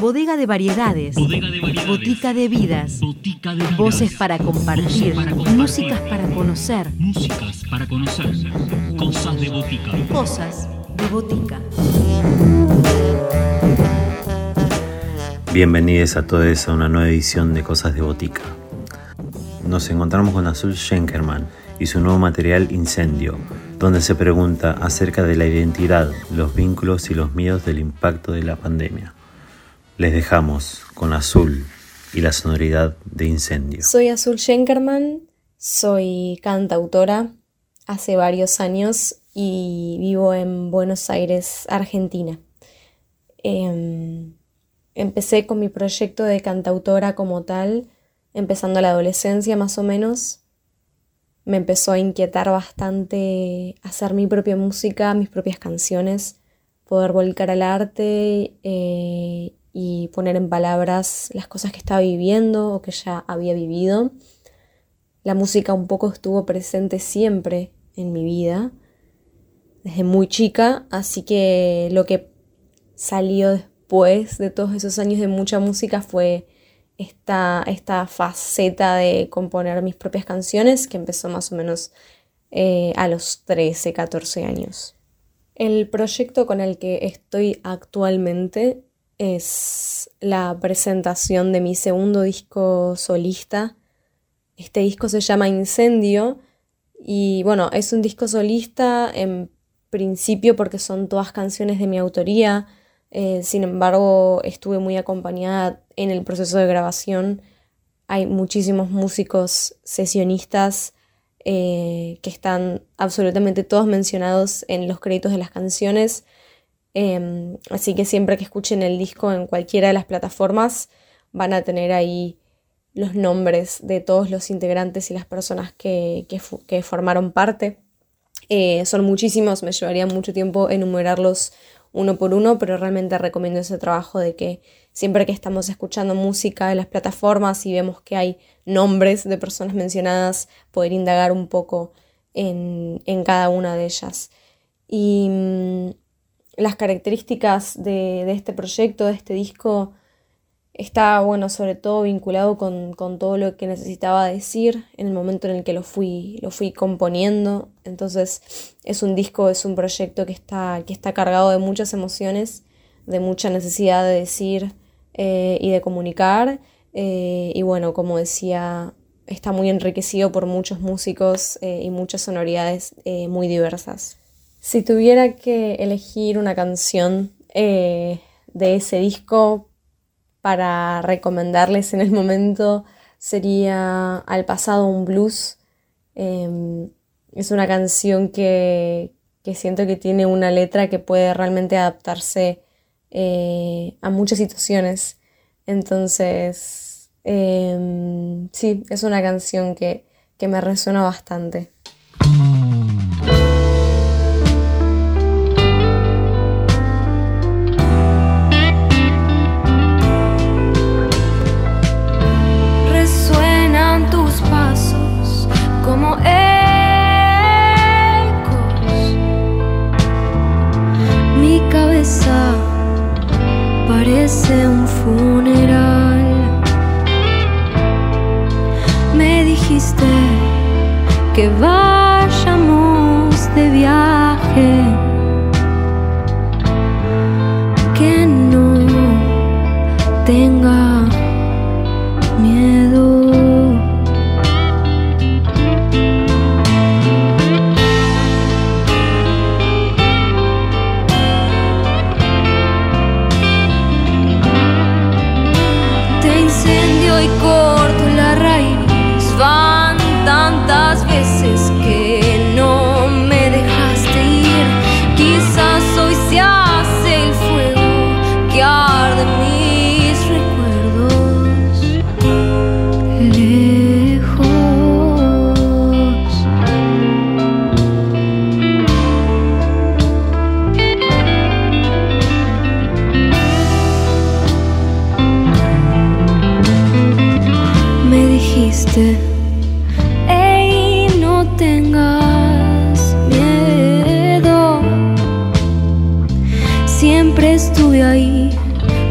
Bodega de variedades. Bodega de variedades. Botica de vidas. Botica de vidas. Voces para compartir. Voces para compartir. Músicas para conocer. Músicas para conocer. Cosas de botica. Cosas de botica. Bienvenidos a todos a una nueva edición de Cosas de Botica. Nos encontramos con Azul Schenkerman y su nuevo material Incendio, donde se pregunta acerca de la identidad, los vínculos y los miedos del impacto de la pandemia. Les dejamos con Azul y la sonoridad de Incendio. Soy Azul Schenkerman, soy cantautora hace varios años y vivo en Buenos Aires, Argentina. Em, empecé con mi proyecto de cantautora como tal, empezando la adolescencia más o menos. Me empezó a inquietar bastante hacer mi propia música, mis propias canciones, poder volcar al arte eh, y poner en palabras las cosas que estaba viviendo o que ya había vivido. La música un poco estuvo presente siempre en mi vida, desde muy chica, así que lo que salió después de todos esos años de mucha música fue esta, esta faceta de componer mis propias canciones que empezó más o menos eh, a los 13, 14 años. El proyecto con el que estoy actualmente es la presentación de mi segundo disco solista. Este disco se llama Incendio y bueno, es un disco solista en principio porque son todas canciones de mi autoría. Eh, sin embargo, estuve muy acompañada en el proceso de grabación. Hay muchísimos músicos sesionistas eh, que están absolutamente todos mencionados en los créditos de las canciones. Em, así que siempre que escuchen el disco en cualquiera de las plataformas van a tener ahí los nombres de todos los integrantes y las personas que, formaron parte. Eh, son muchísimos, me llevaría mucho tiempo enumerarlos uno por uno, pero realmente recomiendo ese trabajo de que siempre que estamos escuchando música en las plataformas y vemos que hay nombres de personas mencionadas, poder indagar un poco en, en cada una de ellas. Y mm, las características de, este proyecto, de este disco, está, bueno, sobre todo vinculado con, todo lo que necesitaba decir en el momento en el que lo fui, lo fui componiendo. Entonces, es un disco, es un proyecto que está, que está cargado de muchas emociones, de mucha necesidad de decir eh, y de comunicar. Eh, y bueno, como decía, está muy enriquecido por muchos músicos eh, y muchas sonoridades muy diversas. Si tuviera que elegir una canción de ese disco para recomendarles en el momento, sería Al pasado un blues. Em, es una canción que, siento que tiene una letra que puede realmente adaptarse eh, a muchas situaciones. Entonces, em, sí, es una canción que, que me resuena bastante.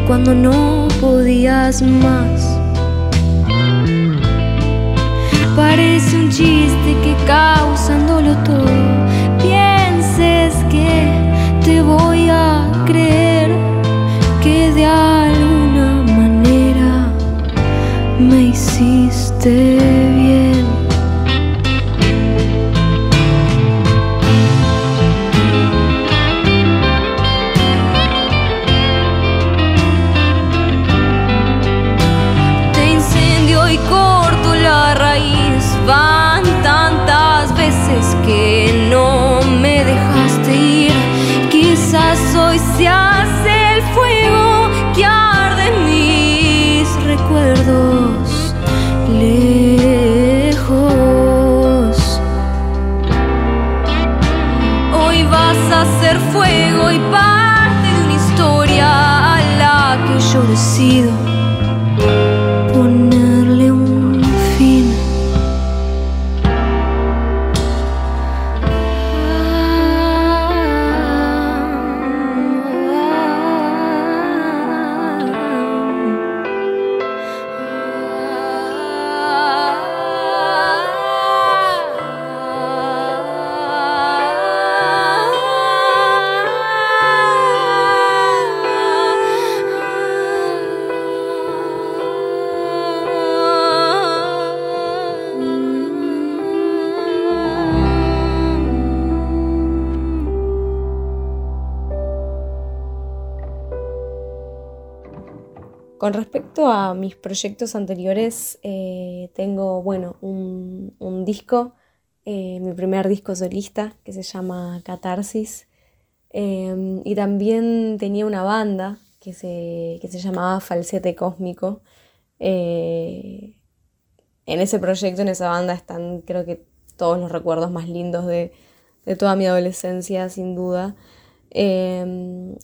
Cuando no podías más. Parece un chiste que causándolo todo pienses que te voy a creer que de alguna manera me hiciste Con respecto a mis proyectos anteriores, eh, tengo, bueno, un, disco, eh, mi primer disco solista que se llama Catarsis. Eh, y también tenía una banda que se, que se llamaba Falsete Cósmico. Eh, en ese proyecto, en esa banda, están creo que todos los recuerdos más lindos de, de toda mi adolescencia, sin duda. Eh,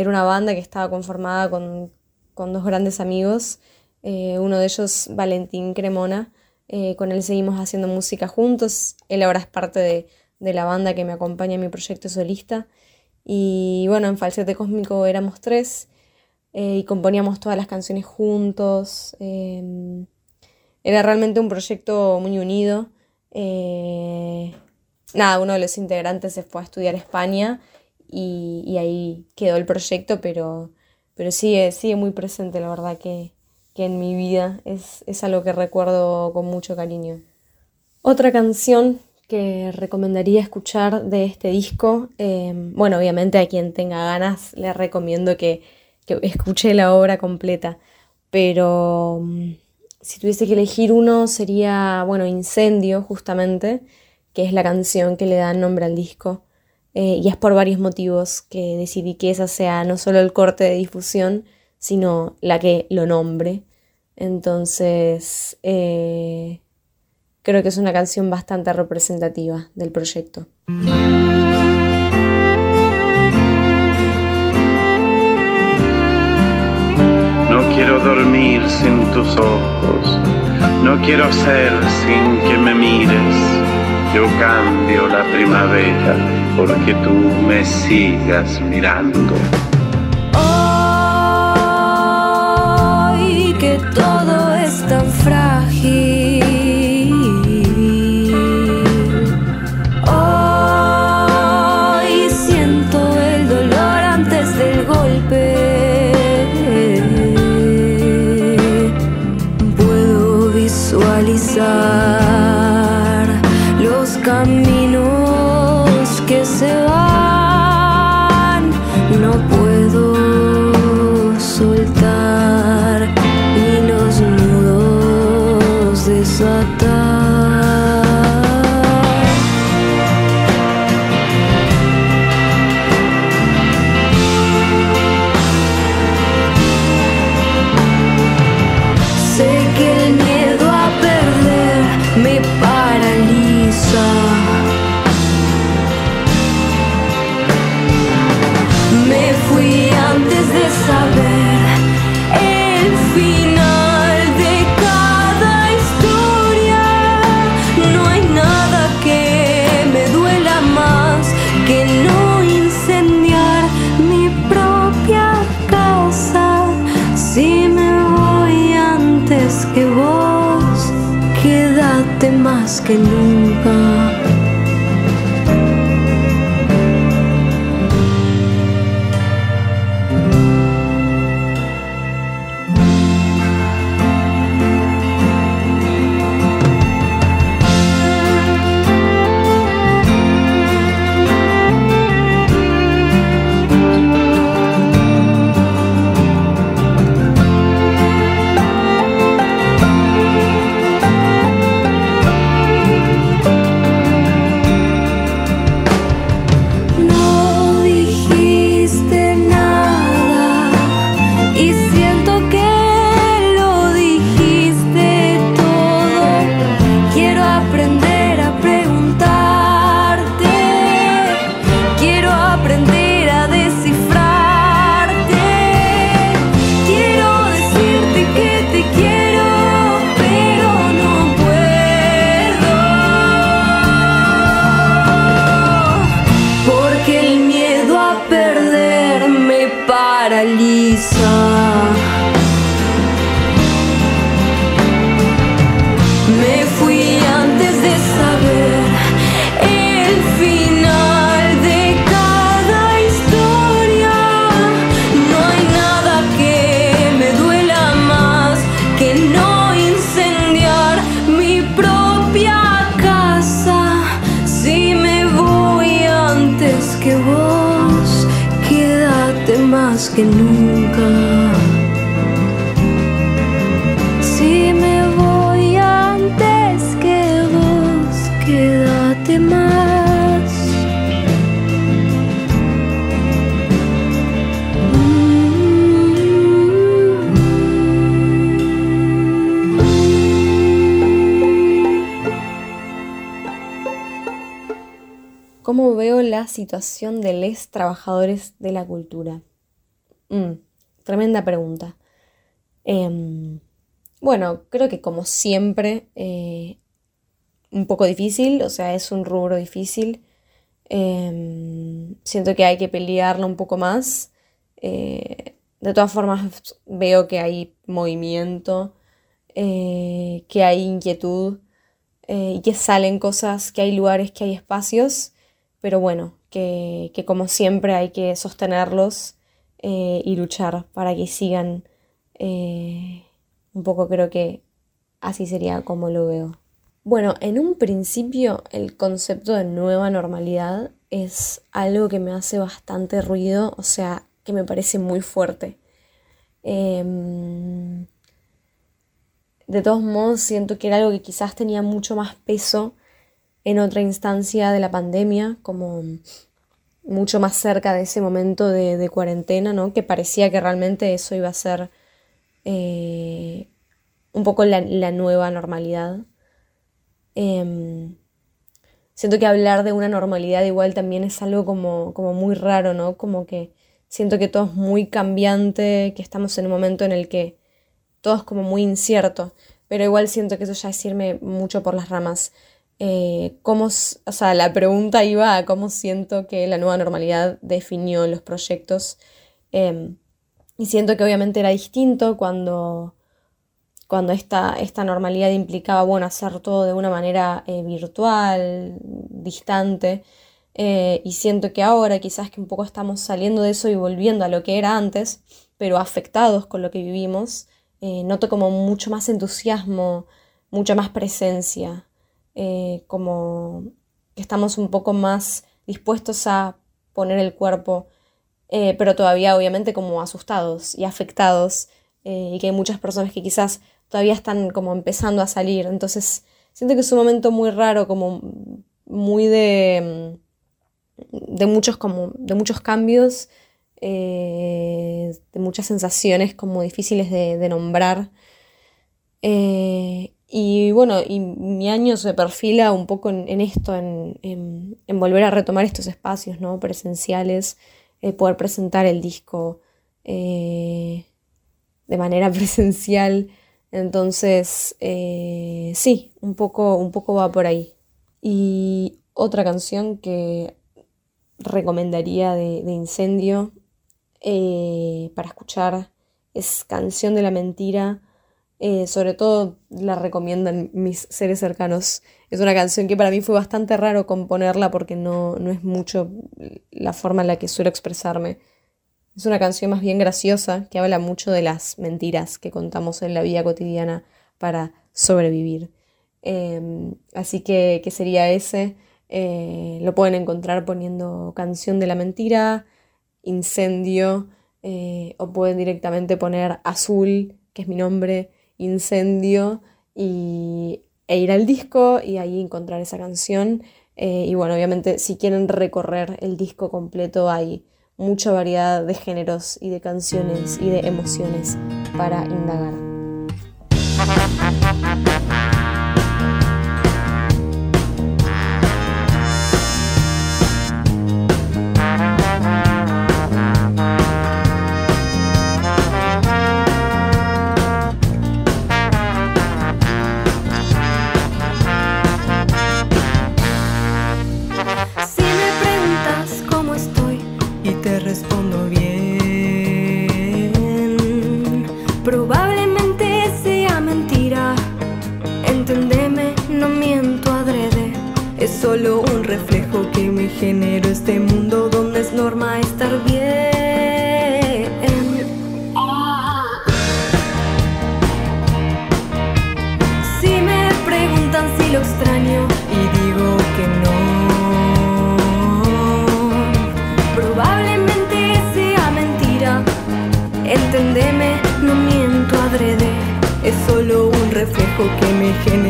era una banda que estaba conformada con, con dos grandes amigos, eh, uno de ellos Valentín Cremona, eh, con él seguimos haciendo música juntos, él ahora es parte de, la banda que me acompaña en mi proyecto solista, y bueno, en Falsete Cósmico éramos tres, eh, y componíamos todas las canciones juntos, eh, era realmente un proyecto muy unido, nada, uno de los integrantes se fue a estudiar a España, y, y ahí quedó el proyecto, pero pero sigue, sigue muy presente, la verdad, que, que en mi vida es, es algo que recuerdo con mucho cariño. Otra canción que recomendaría escuchar de este disco, eh, bueno, obviamente a quien tenga ganas le recomiendo que, que escuche la obra completa, pero mm, si tuviese que elegir uno sería, bueno, Incendio, justamente, que es la canción que le da nombre al disco. Eh, y es por varios motivos que decidí que esa sea no solo el corte de difusión, sino la que lo nombre. Entonces, eh, creo que es una canción bastante representativa del proyecto. No quiero dormir sin tus ojos, no quiero ser sin que me mires. Yo cambio la primavera porque tú me sigas mirando. Más que nunca. Que vos, quédate más que nunca. Si me voy antes que vos, quédate más. ¿Cómo veo la situación de los trabajadores de la cultura? Mm, tremenda pregunta. Em, bueno, creo que como siempre, eh, un poco difícil, o sea, es un rubro difícil. Em, siento que hay que pelearlo un poco más. Eh, de todas formas, veo que hay movimiento, eh, que hay inquietud y que salen cosas, que hay lugares, que hay espacios, pero bueno, que, que como siempre hay que sostenerlos eh, y luchar para que sigan. eh, un poco creo que así sería como lo veo. Bueno, en un principio el concepto de nueva normalidad es algo que me hace bastante ruido, o sea, que me parece muy fuerte. Em, de todos modos, siento que era algo que quizás tenía mucho más peso en otra instancia de la pandemia, como mucho más cerca de ese momento de, cuarentena, ¿no? Que parecía que realmente eso iba a ser eh, un poco la, la nueva normalidad. Em, siento que hablar de una normalidad igual también es algo como, como muy raro, ¿no? Como que siento que todo es muy cambiante, que estamos en un momento en el que todo es como muy incierto, pero igual siento que eso ya es irme mucho por las ramas. Eh, cómo, o sea, la pregunta iba a cómo siento que la nueva normalidad definió los proyectos. em, y siento que obviamente era distinto cuando, cuando esta, esta normalidad implicaba, bueno, hacer todo de una manera eh, virtual, distante. eh, y siento que ahora quizás que un poco estamos saliendo de eso y volviendo a lo que era antes, pero afectados con lo que vivimos, eh, noto como mucho más entusiasmo, mucha más presencia, eh, como que estamos un poco más dispuestos a poner el cuerpo eh, pero todavía obviamente como asustados y afectados eh, y que hay muchas personas que quizás todavía están como empezando a salir. Entonces siento que es un momento muy raro, como muy de, muchos como de muchos cambios, de muchas sensaciones como difíciles de, nombrar. Y bueno, y mi año se perfila un poco en, esto, en, en- volver a retomar estos espacios, ¿no? Presenciales, eh, poder presentar el disco eh, de manera presencial. Entonces, eh, sí, un poco, un poco va por ahí. Y otra canción que recomendaría de, de Incendio para escuchar es Canción de la Mentira Eh, sobre todo la recomiendan mis seres cercanos. Es una canción que para mí fue bastante raro componerla porque no, no es mucho la forma en la que suelo expresarme. Es una canción más bien graciosa que habla mucho de las mentiras que contamos en la vida cotidiana para sobrevivir. Em, así que, ¿qué sería ese? Eh, lo pueden encontrar poniendo canción de la mentira, incendio, eh, o pueden directamente poner azul, que es mi nombre, incendio y, e ir al disco y ahí encontrar esa canción. Eh, y bueno, obviamente si quieren recorrer el disco completo hay mucha variedad de géneros y de canciones y de emociones para indagar.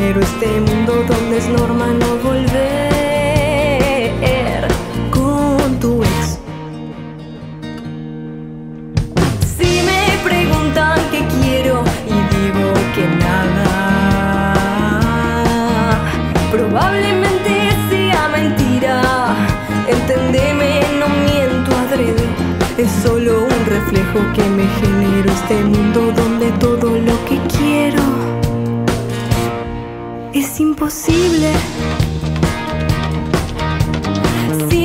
Pero este mundo donde es norma no volver con tu ex. Si me preguntan qué quiero y digo que nada, probablemente sea mentira. Entendeme, no miento adrede, es solo un reflejo que me genero este mundo donde Si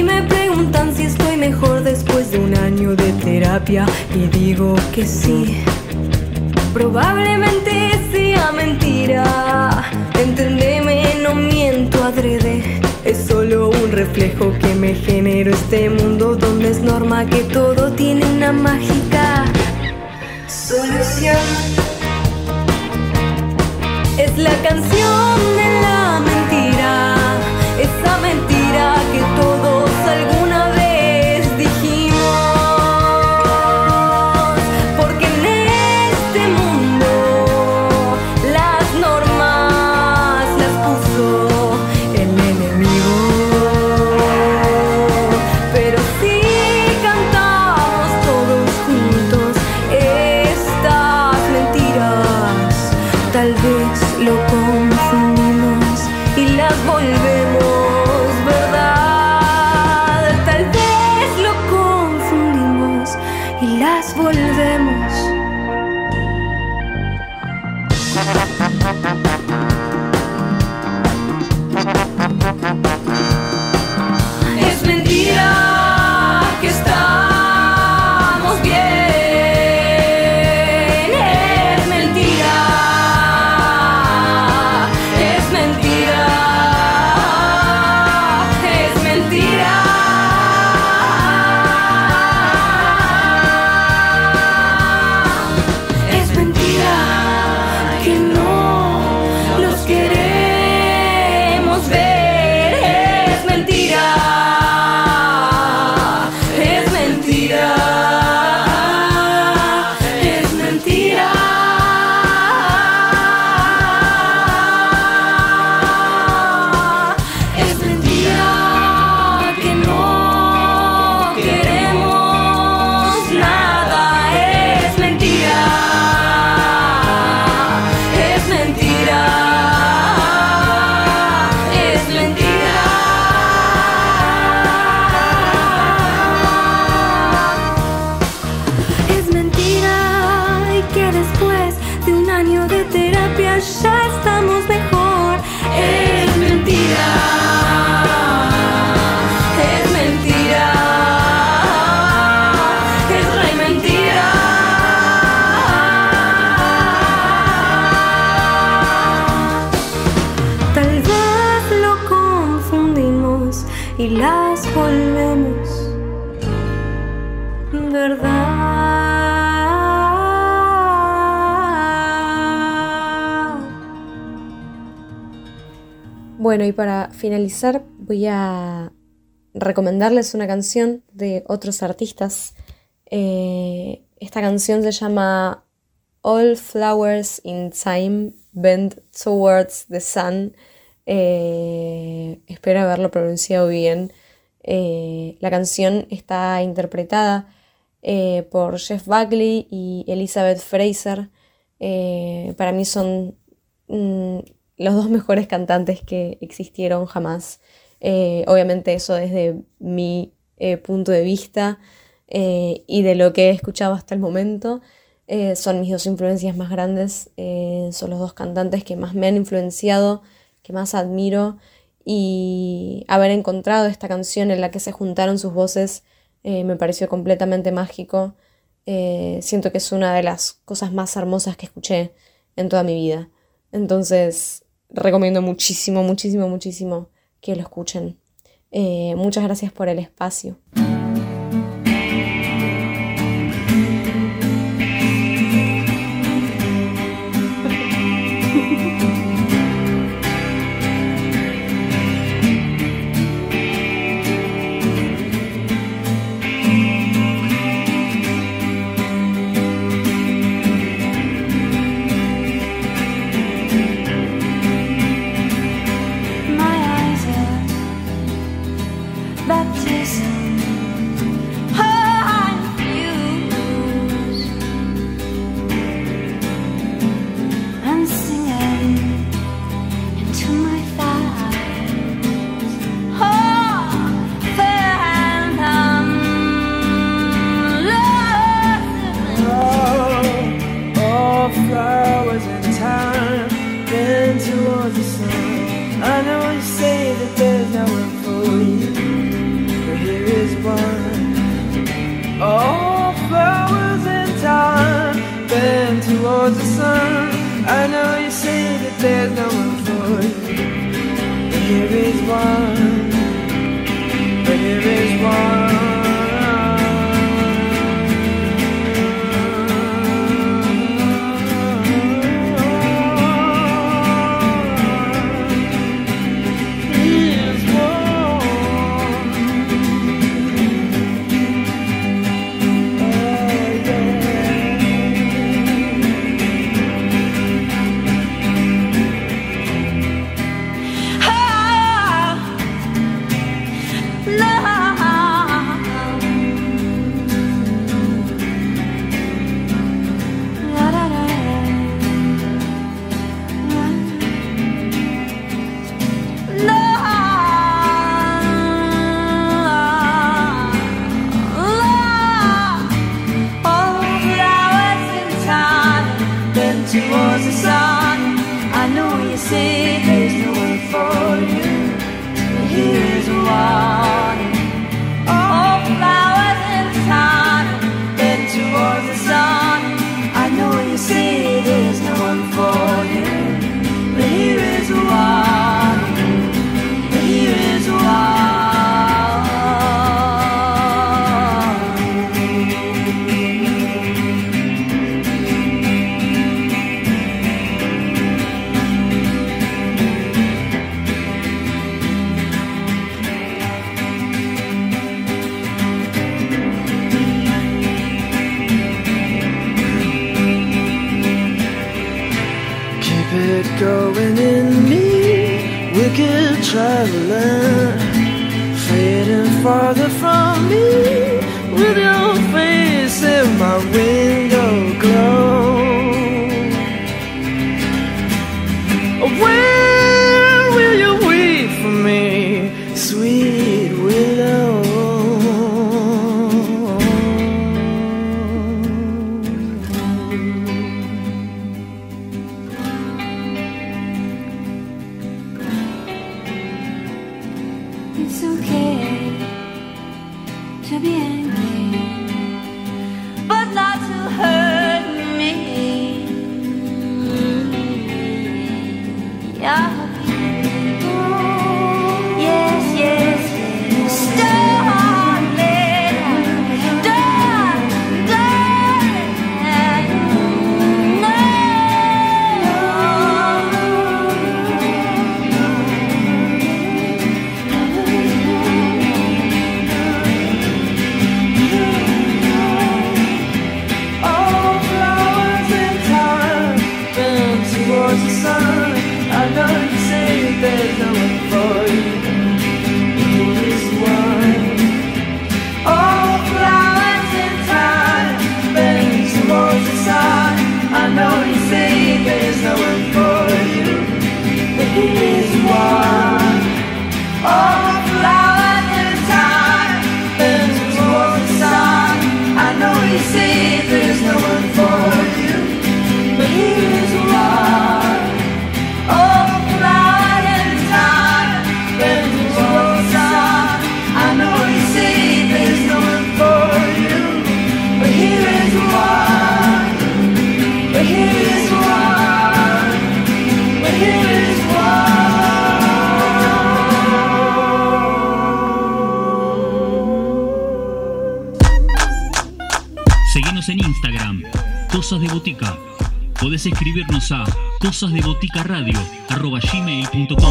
me preguntan si estoy mejor después de un año de terapia y digo que sí, probablemente sea mentira. Entendeme, no miento adrede. Es solo un reflejo que me generó este mundo donde es norma que todo tiene una mágica solución. Es la canción. Volvemos, ¿verdad? Bueno, y para finalizar voy a recomendarles una canción de otros artistas. Eh, esta canción se llama All Flowers in Time Bend Towards the Sun. Eh, espero haberlo pronunciado bien. Eh, la canción está interpretada eh, por Jeff Buckley y Elizabeth Fraser. Para mí son mm, los dos mejores cantantes que existieron jamás. Obviamente eso desde mi punto de vista y de lo que he escuchado hasta el momento. Son mis dos influencias más grandes, son los dos cantantes que más me han influenciado, que más admiro y haber encontrado esta canción en la que se juntaron sus voces eh, me pareció completamente mágico. Eh, siento que es una de las cosas más hermosas que escuché en toda mi vida. Entonces, recomiendo muchísimo, muchísimo, muchísimo que lo escuchen. Eh, muchas gracias por el espacio. Going in me, wicked traveler, fading farther from me, with your face in my window Yeah. Podés escribirnos a cosasdeboticaradio.gmail.com